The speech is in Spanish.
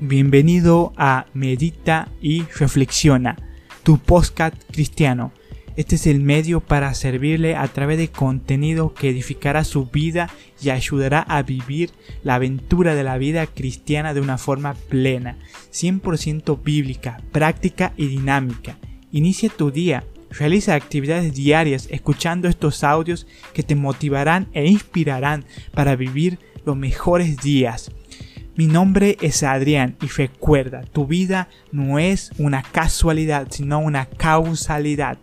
Bienvenido a Medita y Reflexiona, tu podcast cristiano. Este es el medio para servirle a través de contenido que edificará su vida y ayudará a vivir la aventura de la vida cristiana de una forma plena, 100% bíblica, práctica y dinámica. Inicia tu día Realiza actividades diarias escuchando estos audios que te motivarán e inspirarán para vivir los mejores días. Mi nombre es Adrián y recuerda, tu vida no es una casualidad, sino una causalidad.